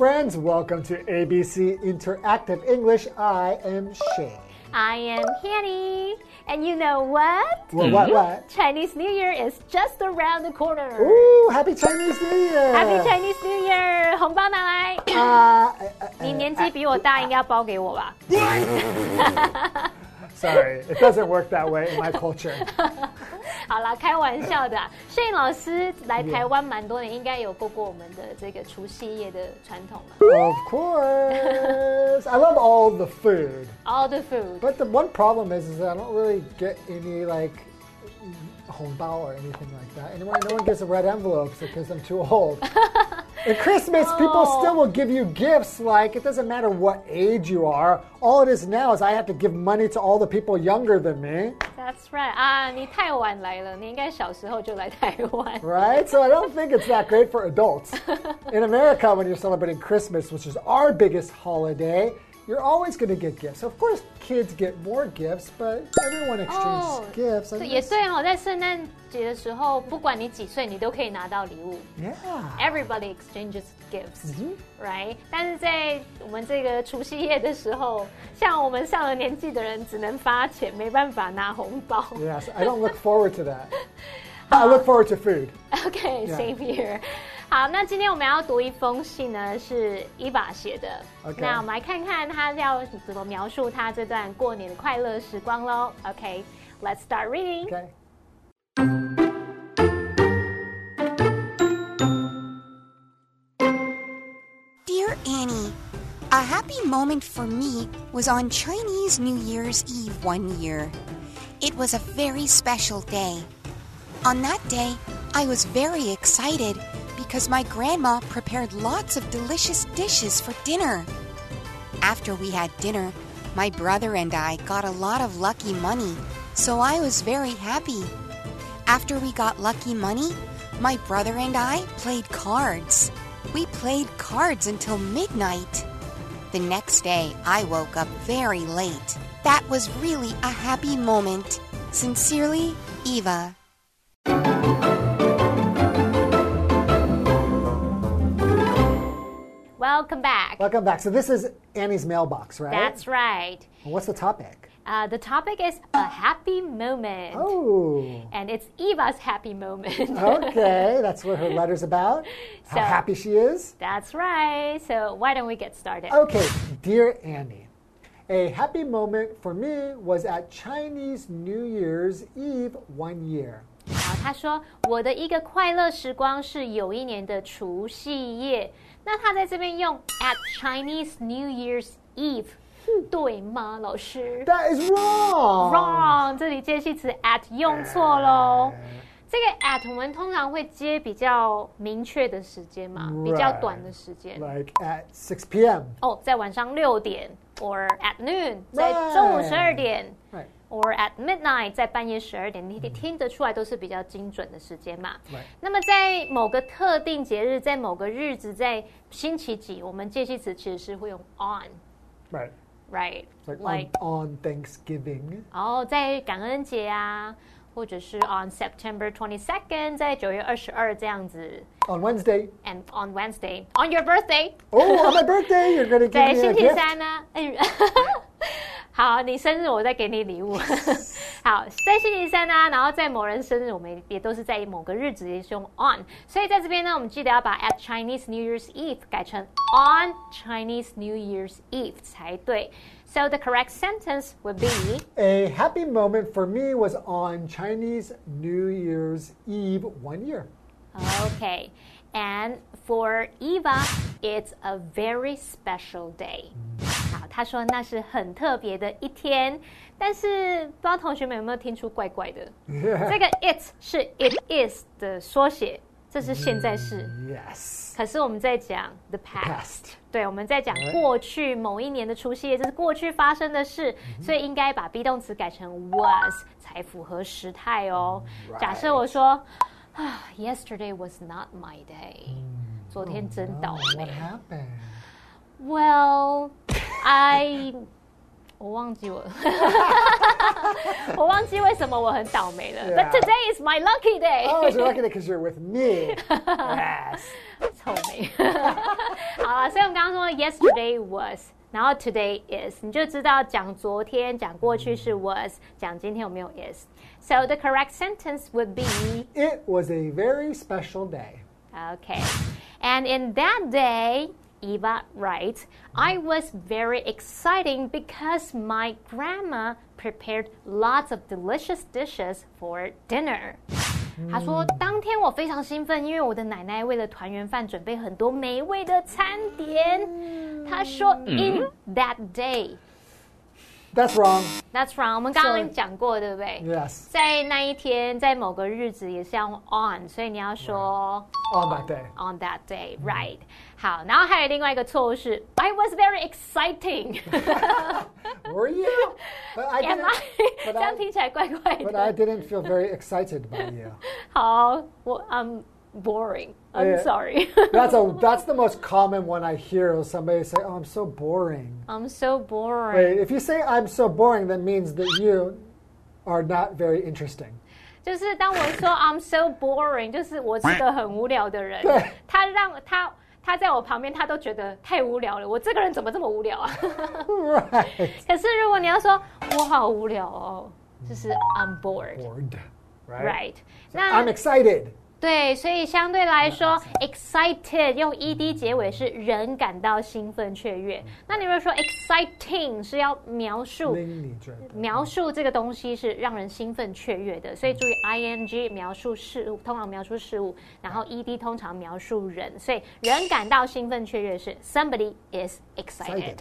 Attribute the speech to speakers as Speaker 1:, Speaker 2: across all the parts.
Speaker 1: friends. Welcome to ABC Interactive English. I am Shane.
Speaker 2: I am Hanny. And you know what?
Speaker 1: Well, what, what?
Speaker 2: Chinese New Year is just around the corner.
Speaker 1: Ooh, Happy Chinese New Year!
Speaker 2: Happy Chinese New Year！红包拿来。
Speaker 1: 啊、
Speaker 2: 你年纪比我大，应该要包给我吧？
Speaker 1: Sorry, it doesn't work that way in my culture.
Speaker 2: 好啦，开玩笑的、啊。Shane 老师来台湾蛮多年，应该有过过我们的这个除夕夜的传统了。
Speaker 1: Of course, I love all the food.
Speaker 2: All the food.
Speaker 1: But the one problem is, is that I don't really get any like hongbao or anything like that. Anyone, no one gets a red envelope because I'm too old. At Christmas, people
Speaker 2: Oh.
Speaker 1: still will give you gifts. Like it doesn't matter what age you are. All it is now is I have to give money to all the people younger than me,
Speaker 2: That's right 啊，你太晚来了，你应该小时候就来台湾。
Speaker 1: right? So I don't think it's that great for adults. In America, when you're celebrating Christmas, which is our biggest holiday. You're always going to get gifts. Of course, kids get more gifts, but everyone exchanges
Speaker 2: Oh,
Speaker 1: gifts. I
Speaker 2: 对
Speaker 1: think
Speaker 2: 也
Speaker 1: that's-
Speaker 2: 对哦，在圣诞节的时候，不管你几岁，你都可以拿到礼物。
Speaker 1: Yeah.
Speaker 2: Everybody exchanges gifts,
Speaker 1: Mhm.
Speaker 2: right？但是在我们这个除夕夜的时候，像我们上了年纪的人，只能发钱，没办法拿红包。
Speaker 1: Yes, I don't look forward to that. I look forward to food.
Speaker 2: OK,
Speaker 1: Yeah.
Speaker 2: same here. 好，那今天我们要读一封信呢，是伊娃写的。
Speaker 1: OK
Speaker 2: 那我们来看看他要怎么描述他这段过年的快乐时光喽。OK, let's start reading.
Speaker 1: Okay.
Speaker 3: Dear Annie, a happy moment for me was on Chinese New Year's Eve one year. It was a very special day. On that day, I was very excited because my grandma prepared lots of delicious dishes for dinner. After we had dinner, my brother and I got a lot of lucky money, so I was very happy. After we got lucky money, my brother and I played cards. We played cards until midnight. The next day, I woke up very late. That was really a happy moment. Sincerely, Eva.
Speaker 2: Welcome back.
Speaker 1: Welcome back. So this is Annie's mailbox, right?
Speaker 2: That's right.
Speaker 1: And What's the topic?
Speaker 2: Uh, the topic is a happy moment.
Speaker 1: Oh.
Speaker 2: And it's Eva's happy moment.
Speaker 1: Okay, that's what her letter's about. How
Speaker 2: So-
Speaker 1: happy she is.
Speaker 2: That's right. So why don't we get started?
Speaker 1: Okay, dear Annie, a happy moment for me was at Chinese New Year's Eve one year.
Speaker 2: 好，他说我的一个快乐时光是有一年的除夕夜。 那他在这边用 at Chinese New Year's Eve，对吗，老师
Speaker 1: That is
Speaker 2: wrong.？Wrong，这里介系词 at 用错喽。这个 at 我们通常会接比较明确的时间嘛，比较短的时间。
Speaker 1: Like at six p.m.
Speaker 2: 哦，在晚上六点，or at noon，在中午十二点。
Speaker 1: Right.
Speaker 2: Or at midnight，在半夜十二点，你听得出来都是比较精准的时间嘛。
Speaker 1: Right.
Speaker 2: 那么在某个特定节日，在某个日子，在星期几，我们介系词其实是会用
Speaker 1: Right. on，right？It's like, on, on Thanksgiving.
Speaker 2: 然后在感恩节啊，或者是 on September twenty second，在九月二十二这样子
Speaker 1: On
Speaker 2: Wednesday.，and on Wednesday，on your
Speaker 1: birthday，Oh, on my birthday, you're going to
Speaker 2: 在
Speaker 1: give me a
Speaker 2: 星期?三呢，哎，好，你生日我再给你礼物。好，在星期三呢、然后在某人生日，我们也都是在某个日子也是用 on，所以在这边呢，我们记得要把 at Chinese New Year's Eve 改成 on Chinese New Year's Eve 才对。So the correct sentence would be
Speaker 1: A happy moment for me was on Chinese New Year's Eve one year.
Speaker 2: okay. And for Eva, it's a very special day. 好，他说那是很特别的一天，但是不知道同学们有没有听出怪怪的？这个 it 是 it is 的缩写，这是现在式。
Speaker 1: Yes.
Speaker 2: 可是我们在讲 the past，, 对，我们在讲过去某一年的除夕夜，这是过去发生的事，所以应该把 be 动词改成 was 才符合时态哦。假设我说啊，Yesterday was not my day，、昨天真倒
Speaker 1: Oh,
Speaker 2: 霉。
Speaker 1: what happened?
Speaker 2: Well, I 我忘记我，我忘记为什么我很倒霉了。But
Speaker 1: Yeah.
Speaker 2: today is my lucky day.
Speaker 1: Oh, you're lucky because you're with me. Yes.
Speaker 2: 臭美。好了，所以我们刚刚说 yesterday was，然后 today is，你就知道讲昨天、讲过去是 was，讲今天有没有 is。So the correct sentence would be
Speaker 1: It was a very special day.
Speaker 2: okay. And in that day, Eva writes, I was very exciting because my grandma prepared lots of delicious dishes for dinner. 他说：“当天我非常兴奋，因为我的奶奶为了团圆饭准备很多美味的餐点。”他说：“In that day,
Speaker 1: That's wrong.
Speaker 2: that's wrong。”我们刚刚
Speaker 1: Sorry
Speaker 2: 讲过，对不对？
Speaker 1: Yes.
Speaker 2: 在那一天，在某个日子也是要用 on，所以你要说
Speaker 1: On that day.
Speaker 2: on that day, right？好，然后还有另外一个错误是 I was very exciting。
Speaker 1: Were you? But I
Speaker 2: Am
Speaker 1: didn't.
Speaker 2: I？
Speaker 1: but
Speaker 2: 这样
Speaker 1: I-
Speaker 2: 听起来怪怪
Speaker 1: But I
Speaker 2: 的。
Speaker 1: didn't feel very excited by you.
Speaker 2: 好，我 I'm boring. I'm
Speaker 1: Yeah.
Speaker 2: sorry.
Speaker 1: That's a that's the most common one I hear. is Somebody say, "Oh, I'm so boring."
Speaker 2: I'm so boring.
Speaker 1: Wait, if you say I'm so boring, that means that you are not very interesting.
Speaker 2: 就是当我说 I'm so boring，就是我是个很无聊的人
Speaker 1: 对。
Speaker 2: 他让他他在我旁边，他都觉得太无聊了。我这个人怎么这么无聊啊？
Speaker 1: right.
Speaker 2: 可是如果你要说我好无聊哦，就是 I'm bored。
Speaker 1: Bored. Right.
Speaker 2: Right，那
Speaker 1: I'm excited.
Speaker 2: 对，所以相对来说，excited 用 ed 结尾是人感到兴奋雀跃。那你如果说 exciting 是要描述描述这个东西是让人兴奋雀跃的，所以注意 ing 描述事物，通常描述事物，然后 ed 通常描述人，所以人感到兴奋雀跃是 somebody is excited。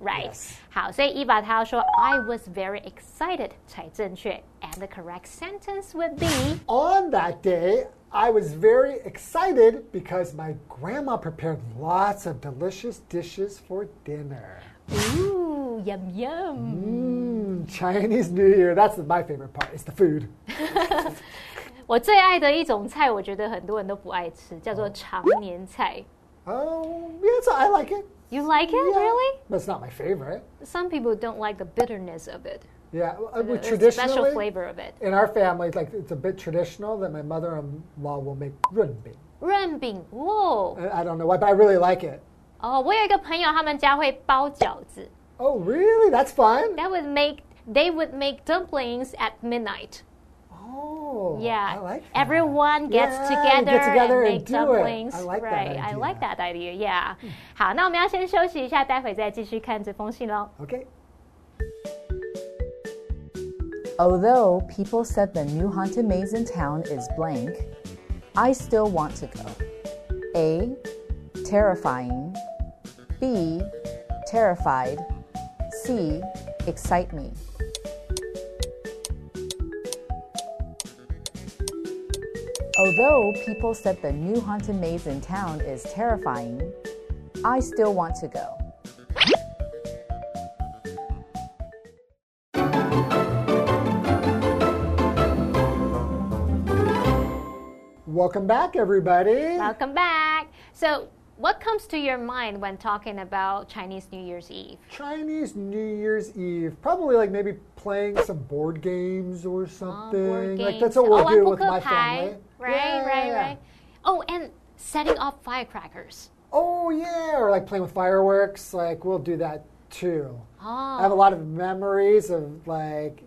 Speaker 2: Right，、好，所以 Eva 她要说 I was very excited 才正确，and the correct sentence would be
Speaker 1: On that day, I was very excited because my grandma prepared lots of delicious dishes for dinner.
Speaker 2: Ooh, yum yum.
Speaker 1: Mmm, Chinese New Year, that's my favorite part. It's the food.
Speaker 2: 我最爱的一种菜，我觉得很多人都不爱吃，叫做长年菜。
Speaker 1: Oh, yeah, so I like it.
Speaker 2: You like it,
Speaker 1: Yeah,
Speaker 2: really?
Speaker 1: But it's not my favorite.
Speaker 2: Some people don't like the bitterness of it,
Speaker 1: Yeah, uh, we
Speaker 2: the special
Speaker 1: traditionally
Speaker 2: flavor of it.
Speaker 1: in our family, like it's a bit traditional that my mother-in-law will make runbing.
Speaker 2: 润饼，哇！
Speaker 1: I I don't know why, but I really like it.
Speaker 2: 哦，我有一个朋友，他们家会包饺子。
Speaker 1: Oh, really? That's fun.
Speaker 2: That would make they would make dumplings at midnight.
Speaker 1: Oh,
Speaker 2: Yeah,
Speaker 1: I like that.
Speaker 2: everyone gets
Speaker 1: Yeah,
Speaker 2: together,
Speaker 1: get together
Speaker 2: and
Speaker 1: and
Speaker 2: make
Speaker 1: do it.
Speaker 2: dumplings.
Speaker 1: I like that
Speaker 2: right, I
Speaker 1: idea.
Speaker 2: like that idea. Yeah. 好，那我们要先休息一下，待会再继续看这封信喽。
Speaker 1: Okay.
Speaker 4: Although people said the new haunted maze in town is blank, I still want to go. A. Terrifying. B. Terrified. C. Excite me. Although people said the new haunted maze in town is terrifying, I still want to go.
Speaker 1: Welcome back, everybody.
Speaker 2: Welcome back. So, what comes to your mind when talking about Chinese New Year's Eve?
Speaker 1: Chinese New Year's Eve. Probably like maybe playing some board games or
Speaker 2: Uh,
Speaker 1: something.
Speaker 2: board
Speaker 1: Like that's what we'll
Speaker 2: oh,
Speaker 1: do with my
Speaker 2: pie.
Speaker 1: family.
Speaker 2: Right,
Speaker 1: Yeah,
Speaker 2: right,
Speaker 1: yeah.
Speaker 2: right. Oh, and setting off firecrackers.
Speaker 1: Oh yeah, or like playing with fireworks. Like we'll do that too.
Speaker 2: Oh.
Speaker 1: I have a ah. lot of memories of like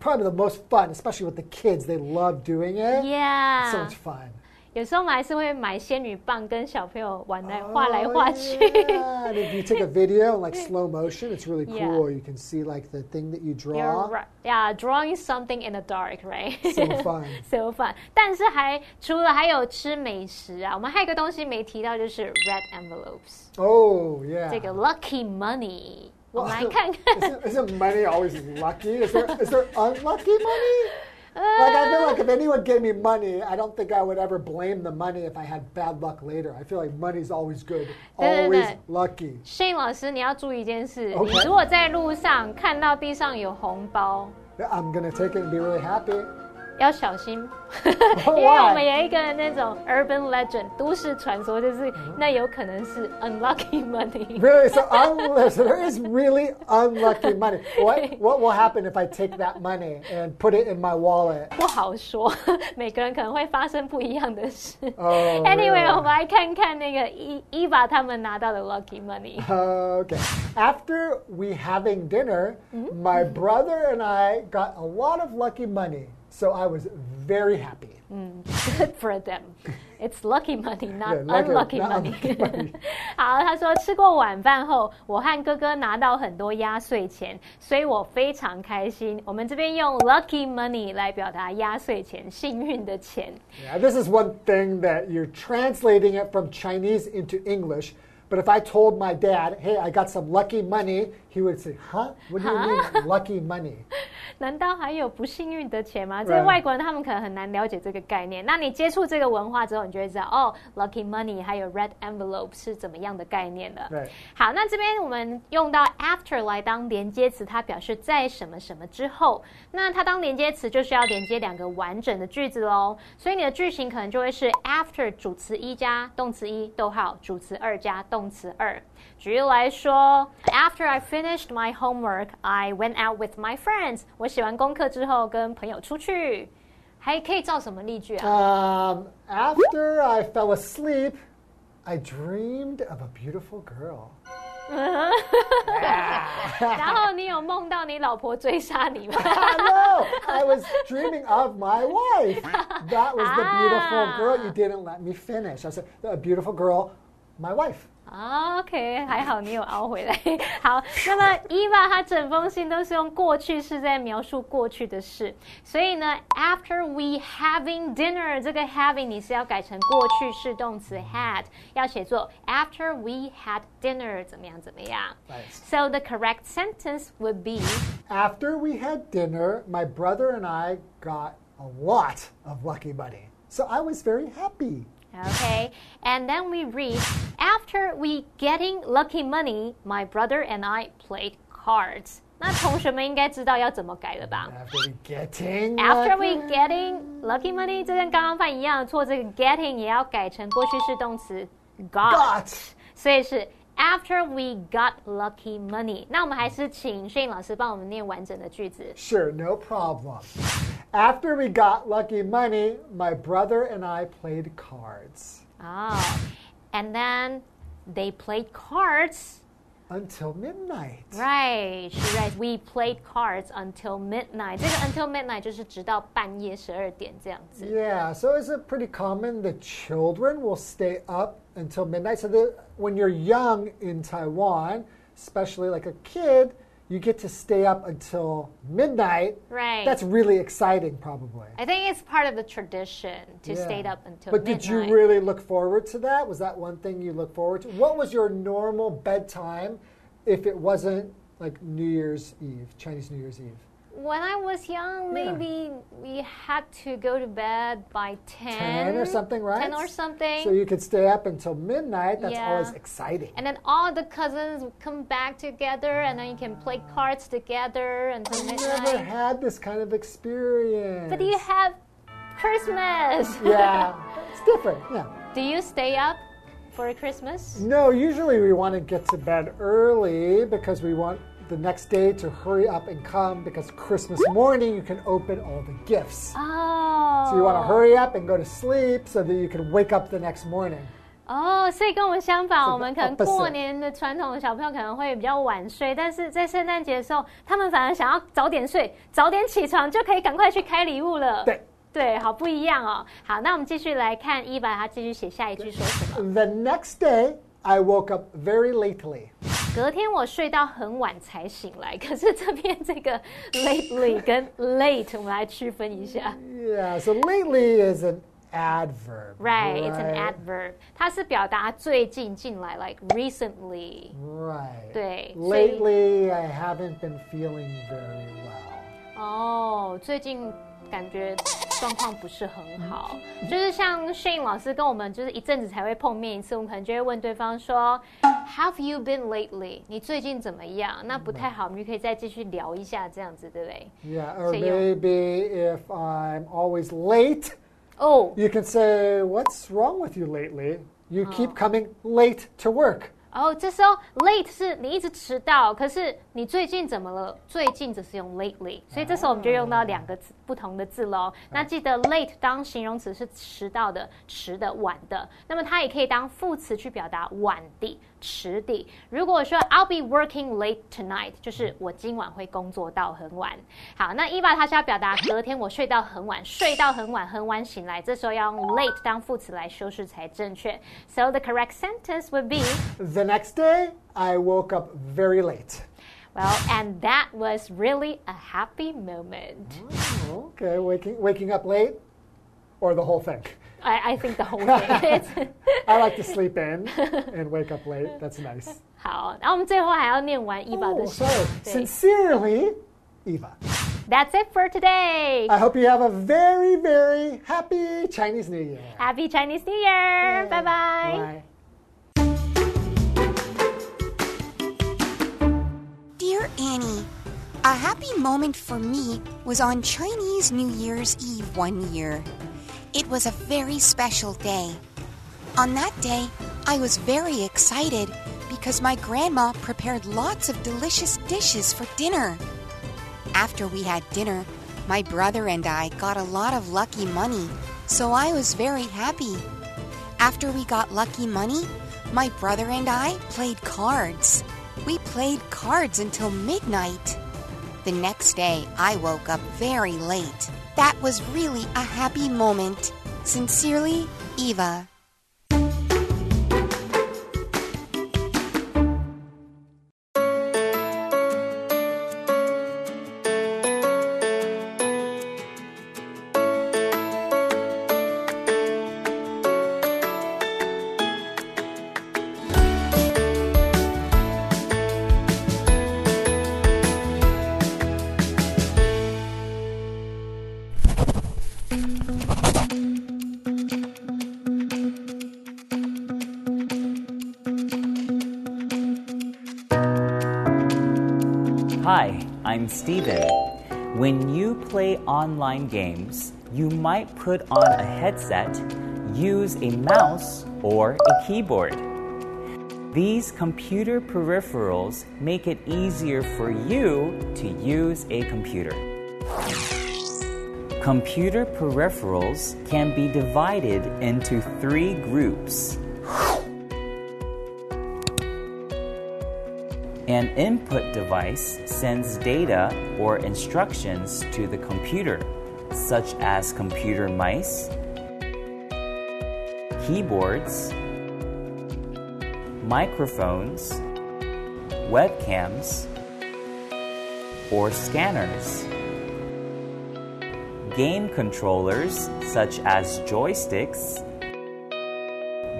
Speaker 1: probably the most fun, especially with the kids. They love doing it.
Speaker 2: Yeah.
Speaker 1: So much fun.
Speaker 2: 有时候我们还是会买仙女棒跟小朋友玩来画来画去。
Speaker 1: Oh, yeah. And if you take a video in like slow motion, it's really
Speaker 2: Yeah.
Speaker 1: cool. You can see like the thing that you
Speaker 2: You're
Speaker 1: draw.
Speaker 2: right. Yeah, drawing something in the dark, right?
Speaker 1: So fun.
Speaker 2: so fun. 但是还除了还有吃美食啊，我们还有一个东西没提到，就是 red envelopes，
Speaker 1: Oh yeah.
Speaker 2: 这个 lucky money。我
Speaker 1: Well,
Speaker 2: 们来看看。
Speaker 1: isn't, isn't money always lucky? Is there is there unlucky money? Like I feel like if anyone gave me money, I don't think I would ever blame the money if I had bad luck later. I feel like money's always good,
Speaker 2: 对，对，
Speaker 1: always
Speaker 2: 对。
Speaker 1: lucky.
Speaker 2: 摄影老师，你要注意一件事
Speaker 1: OK
Speaker 2: 你如果在路上看到地上有红包，
Speaker 1: Yeah, I'm gonna take it and be really happy.
Speaker 2: 要小心，因为我们有一个那种 urban legend 都市传说，就是那有可能是 unlucky money。
Speaker 1: Really? So, unless there is really unlucky money. What what will happen if I take that money and put it in my wallet?
Speaker 2: 不好说，每个人可能会发生不一样的事。
Speaker 1: 哦
Speaker 2: anyway，
Speaker 1: really？
Speaker 2: 我们来看看那个伊伊娃他们拿到的 lucky money。
Speaker 1: Okay. After we having dinner, my brother and I got a lot of lucky money. So I was very happy.
Speaker 2: Good for them. It's lucky money, not
Speaker 1: Yeah, lucky-
Speaker 2: unlucky
Speaker 1: not
Speaker 2: money.
Speaker 1: unlucky money.
Speaker 2: 好，他说吃过晚饭后，我和哥哥拿到很多压岁钱，所以我非常开心。我们这边用 lucky money 来表达压岁钱，幸运的钱。
Speaker 1: Yeah, this is one thing that you're translating it from Chinese into English. But if I told my dad, hey, I got some lucky money, he would say, huh? What do you mean, lucky money?
Speaker 2: 难道还有不幸运的钱吗？这些外国人他们可能很难了解这个概念。那你接触这个文化之后，你就会知道哦，lucky money 还有 red envelope 是怎么样的概念了。
Speaker 1: Right.
Speaker 2: 好，那这边我们用到 after 来当连接词，它表示在什么什么之后。那它当连接词就是要连接两个完整的句子喽。所以你的句型可能就会是 after 主词一加动词一，逗号主词二加动词二。举例来说，After I finished my homework, I went out with my friends。我写完功课之后跟朋友出去。还可以造什么例句啊？
Speaker 1: Um, after I fell asleep, I dreamed of a beautiful girl.
Speaker 2: 然后你有梦到你老婆追杀你吗？
Speaker 1: no, I was dreaming of my wife. That was the beautiful girl. You didn't let me finish. I said, a beautiful girl, my wife.
Speaker 2: OK，还好你有熬回来。好，那么伊娃她整封信都是用过去式在描述过去的事，所以呢，after we having dinner 这个 having 你是要改成过去式动词 had，要写作 after we had dinner 怎么样怎么样。
Speaker 1: Right.
Speaker 2: So the correct sentence would be
Speaker 1: After we had dinner, my brother and I got a lot of lucky money. So I was very happy.
Speaker 2: Okay, and then we read After we getting lucky money, my brother and I played cards. 那同学们应该知道要怎么改了吧
Speaker 1: After we getting
Speaker 2: After we
Speaker 1: lucky-
Speaker 2: getting lucky money，这跟刚刚犯一样，错这个 getting 也要改成过去式动词 got，
Speaker 1: got
Speaker 2: 所以是 after we got lucky money，那我们还是请 Shane 老师帮我们念完整的句子。
Speaker 1: Sure, no problem. After we got lucky money, my brother and I played cards.
Speaker 2: Oh, and then they played cards
Speaker 1: until midnight.
Speaker 2: Right, she writes. We played cards until midnight. 这个 until midnight 就是直到半夜十二点这样子。
Speaker 1: Yeah, so is it pretty common that children will stay up until midnight? So that when you're young in Taiwan, especially like a kid, you get to stay up until midnight.
Speaker 2: Right.
Speaker 1: That's really exciting, probably.
Speaker 2: I think it's part of the tradition to
Speaker 1: Yeah.
Speaker 2: stay up until
Speaker 1: But
Speaker 2: midnight.
Speaker 1: did you really look forward to that? Was that one thing you look forward to? What was your normal bedtime if it wasn't like New Year's Eve, Chinese New Year's Eve?
Speaker 2: When I was young,
Speaker 1: Yeah.
Speaker 2: maybe we had to go to bed by 10,
Speaker 1: 10 or something, right?
Speaker 2: 10 or something.
Speaker 1: So you could stay up until midnight. That's
Speaker 2: Yeah.
Speaker 1: always exciting.
Speaker 2: and then all the cousins would come back together, and then you can play cards together until
Speaker 1: Never
Speaker 2: midnight.
Speaker 1: had this kind of experience.
Speaker 2: But you have Christmas.
Speaker 1: yeah, it's different. Yeah.
Speaker 2: Do you stay up for Christmas?
Speaker 1: No, usually we want to get to bed early because we want the next day to hurry up and come because Christmas morning you can open all the gifts.
Speaker 2: Oh.
Speaker 1: So you want to hurry up and go to sleep so that you can wake up the next morning.
Speaker 2: 哦，所以跟我们相反，
Speaker 1: 这个
Speaker 2: 我们可能
Speaker 1: opposite
Speaker 2: 过年的传统的小朋友可能会比较晚睡，但是在圣诞节的时候，他们反而想要早点睡，早点起床，就可以赶快去开礼物了。
Speaker 1: 对
Speaker 2: 对，好不一样哦。好，那我们继续来看伊娃，她继续写下一句说什么？
Speaker 1: The next day, I woke up very lately.
Speaker 2: 隔天我睡到很晚才醒来，可是这边这个 lately 跟 late 我们来区分一下。
Speaker 1: Yeah, so lately is an adverb.
Speaker 2: Right, it's an adverb，它是表达最近进来，like recently。
Speaker 1: Right.
Speaker 2: 对
Speaker 1: ，Lately, I haven't been feeling very well.
Speaker 2: 哦，最近感觉状况不是很好。就是像 Shane 老师跟我们就是一阵子才会碰面一次，我们可能就会问对方说，Have you been lately？你最近怎么样？那不太好，我们就可以再继续聊一下这样子，对不对
Speaker 1: ？？Yeah, or maybe if I'm always late,
Speaker 2: oh,
Speaker 1: you can say, What's wrong with you lately? You keep
Speaker 2: Oh.
Speaker 1: coming late to work.
Speaker 2: 哦，这时候 late 是你一直迟到，可是你最近怎么了？最近只是用 lately，所以这时候我们就用到两个字不同的字喽。那记得 late 当形容词是迟到的、迟的、晚的，那么它也可以当副词去表达晚的、迟的。如果说 I'll be working late tonight，就是我今晚会工作到很晚。好，那 Eva 她是要表达隔天我睡到很晚，睡到很晚，很晚醒来，这时候要用 late 当副词来修饰才正确。So the correct sentence would be.
Speaker 1: The next day, I woke up very late.
Speaker 2: Well, and that was really a happy moment.
Speaker 1: Okay, waking, waking up late or the whole thing?
Speaker 2: I, I think the whole thing. It's-
Speaker 1: I like to sleep in and wake up late. That's nice.
Speaker 2: 好，然后我们最后还要念完伊娃
Speaker 1: Oh,
Speaker 2: 的诗
Speaker 1: sorry.
Speaker 2: 对
Speaker 1: Sincerely, Eva.
Speaker 2: That's it for today.
Speaker 1: I hope you have a very, very happy Chinese New Year.
Speaker 2: Happy Chinese New Year. Bye bye.
Speaker 1: Bye.
Speaker 3: Annie, a happy moment for me was on Chinese New Year's Eve one year. It was a very special day. On that day, I was very excited because my grandma prepared lots of delicious dishes for dinner. After we had dinner, my brother and I got a lot of lucky money, so I was very happy. After we got lucky money, my brother and I played cards. We played cards until midnight. The next day, I woke up very late. That was really a happy moment. Sincerely, Eva.
Speaker 5: Hi, I'm Steven. When you play online games, you might put on a headset, use a mouse, or a keyboard. These computer peripherals make it easier for you to use a computer. Computer peripherals can be divided into three groups. An input device sends data or instructions to the computer, such as computer mice, keyboards, microphones, webcams, or scanners. Game controllers, such as joysticks,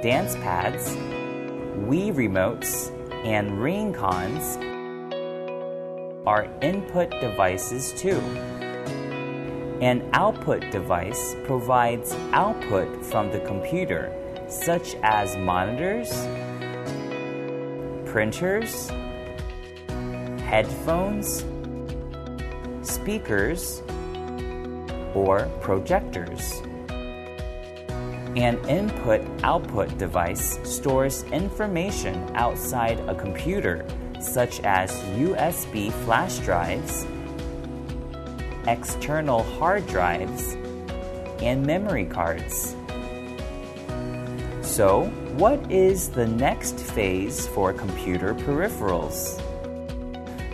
Speaker 5: dance pads, Wii remotes, and Ring-Cons are input devices too. An output device provides output from the computer, such as monitors, printers, headphones, speakers, or projectors. An input output device stores information outside a computer, such as USB flash drives, external hard drives, and memory cards. So, what is the next phase for computer peripherals?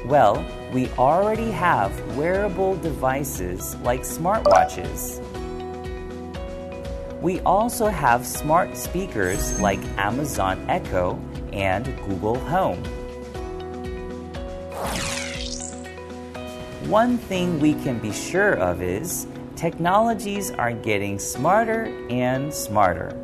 Speaker 5: Well, we already have wearable devices like smartwatches. We also have smart speakers like Amazon Echo and Google Home. One thing we can be sure of is technologies are getting smarter and smarter.